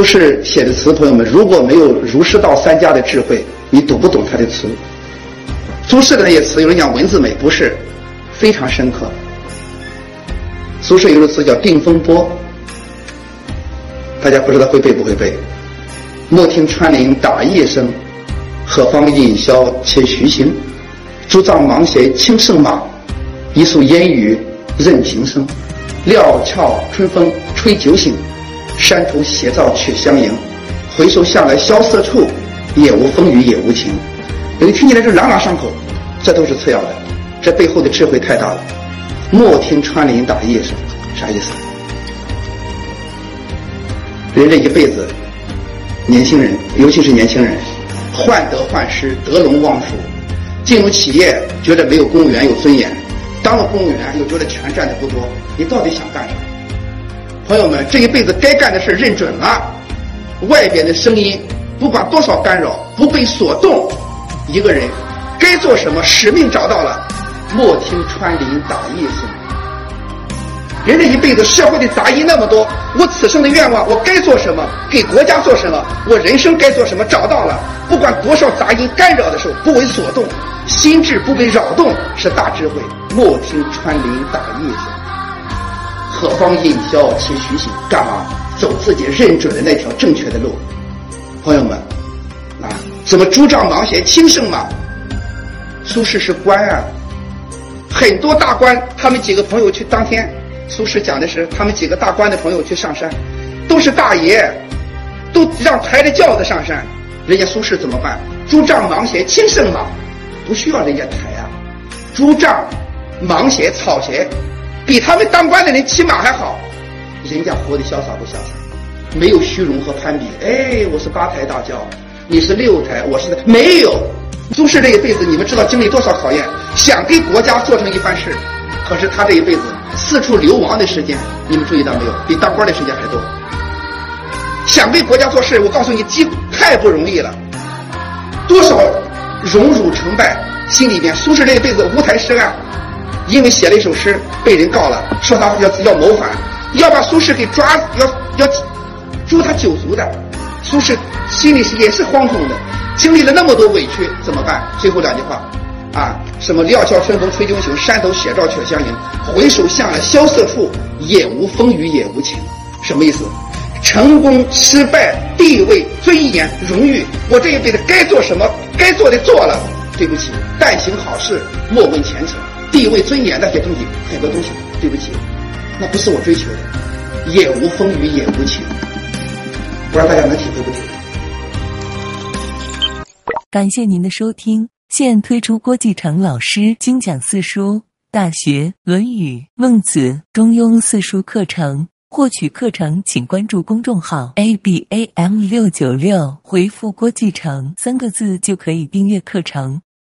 苏轼写的词，朋友们，如果没有儒释道三家的智慧，你读不懂他的词。苏轼的那些词，有人讲文字美，不是，非常深刻。苏轼有个词叫《定风波》，大家不知道会背不会背？莫听穿林打叶声，何妨吟啸且徐行？竹杖芒鞋轻胜马，一宿烟雨任平生。料峭春风吹酒醒，山头斜照却相迎。回首向来萧瑟处，也无风雨也无晴。你听起来是朗朗上口，这都是次要的，这背后的智慧太大了。莫听穿林打叶声，啥意思？人这一辈子，年轻人，尤其是年轻人，患得患失，得陇望蜀，进入企业觉得没有公务员有尊严。当了公务员又觉得钱赚的不多，你到底想干啥？朋友们，这一辈子该干的事认准了，外边的声音不管多少干扰，不被所动。一个人该做什么，使命找到了，莫听穿林打叶声。人这一辈子，社会的杂音那么多，我此生的愿望，我该做什么？给国家做什么？我人生该做什么？找到了，不管多少杂音干扰的时候，不为所动，心智不被扰动，是大智慧。莫听穿林打叶声，何方引箫且徐行？干嘛走自己认准的那条正确的路？朋友们，啊，什么竹杖芒鞋轻胜马？苏轼是官啊，很多大官，他们几个朋友去当天，苏轼讲的是他们几个大官的朋友去上山，都是大爷，都让抬着轿子上山，人家苏轼怎么办？竹杖芒鞋轻胜马，不需要人家抬啊，竹杖。芒鞋、草鞋，比他们当官的人骑马还好，人家活得潇洒不潇洒？没有虚荣和攀比。哎，我是八抬大轿，你是六抬，我是没有。苏轼这一辈子，你们知道经历多少考验？想给国家做成一番事，可是他这一辈子四处流亡的时间，你们注意到没有？比当官的时间还多。想为国家做事，我告诉你，几太不容易了。多少荣辱成败，心里边，苏轼这一辈子无台诗案。因为写了一首诗，被人告了，说他要要谋反，要把苏轼给抓，要要诛他九族的。苏轼心里是也是惶恐的，经历了那么多委屈，怎么办？最后两句话，啊，什么料峭春风吹酒醒，山头斜照却相迎。回首向来萧瑟处，也无风雨也无晴。什么意思？成功、失败、地位、尊严、荣誉，我这一辈子该做什么？该做的做了。对不起，但行好事，莫问前程。地位、尊严那些东西，很多东西，对不起，那不是我追求的。也无风雨也无晴，不知道大家能体会不？感谢您的收听，现推出郭继成老师精讲四书《大学》《论语》《孟子》《中庸》四书课程。获取课程，请关注公众号 a b a m 六九六，回复“郭继成”三个字就可以订阅课程。